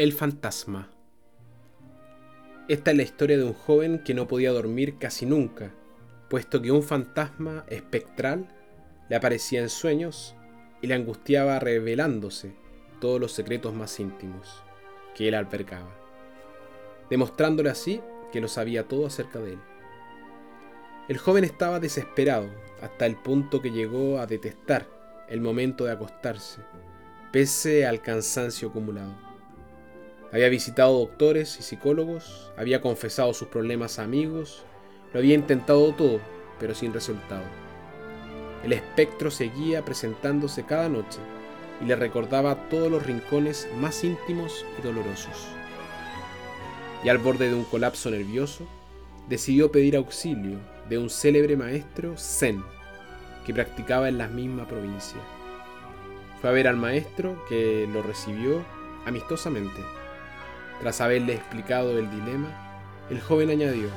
El fantasma. Esta es la historia de un joven que no podía dormir casi nunca, puesto que un fantasma espectral le aparecía en sueños y le angustiaba revelándose todos los secretos más íntimos que él albergaba, demostrándole así que lo sabía todo acerca de él. El joven estaba desesperado hasta el punto que llegó a detestar el momento de acostarse, pese al cansancio acumulado. Había visitado doctores y psicólogos, había confesado sus problemas a amigos, lo había intentado todo, pero sin resultado. El espectro seguía presentándose cada noche y le recordaba todos los rincones más íntimos y dolorosos. Y al borde de un colapso nervioso, decidió pedir auxilio de un célebre maestro zen que practicaba en la misma provincia. Fue a ver al maestro que lo recibió amistosamente tras haberle explicado el dilema, el joven añadió,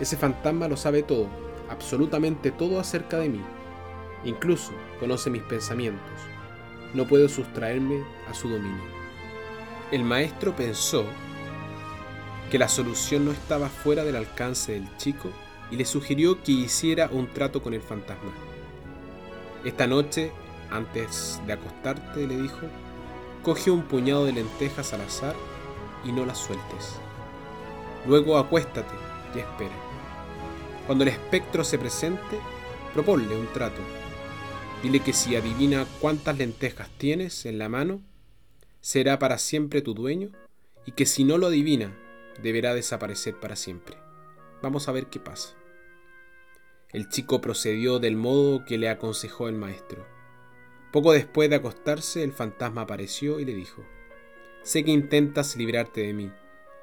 ese fantasma lo sabe todo, absolutamente todo acerca de mí. Incluso conoce mis pensamientos. No puedo sustraerme a su dominio. El maestro pensó que la solución no estaba fuera del alcance del chico y le sugirió que hiciera un trato con el fantasma. Esta noche, antes de acostarte, le dijo, coge un puñado de lentejas al azar y no las sueltes. Luego acuéstate y espera. Cuando el espectro se presente, proponle un trato. Dile que si adivina cuántas lentejas tienes en la mano, será para siempre tu dueño y que si no lo adivina, deberá desaparecer para siempre. Vamos a ver qué pasa. El chico procedió del modo que le aconsejó el maestro. Poco después de acostarse, el fantasma apareció y le dijo, Sé que intentas librarte de mí.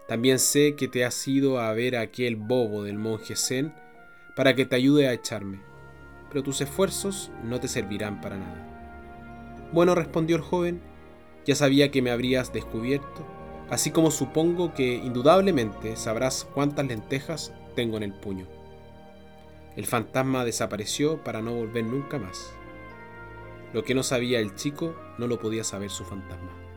También sé que te has ido a ver a aquel bobo del monje Zen para que te ayude a echarme, pero tus esfuerzos no te servirán para nada. Bueno, respondió el joven, ya sabía que me habrías descubierto, así como supongo que indudablemente sabrás cuántas lentejas tengo en el puño. El fantasma desapareció para no volver nunca más. Lo que no sabía el chico no lo podía saber su fantasma.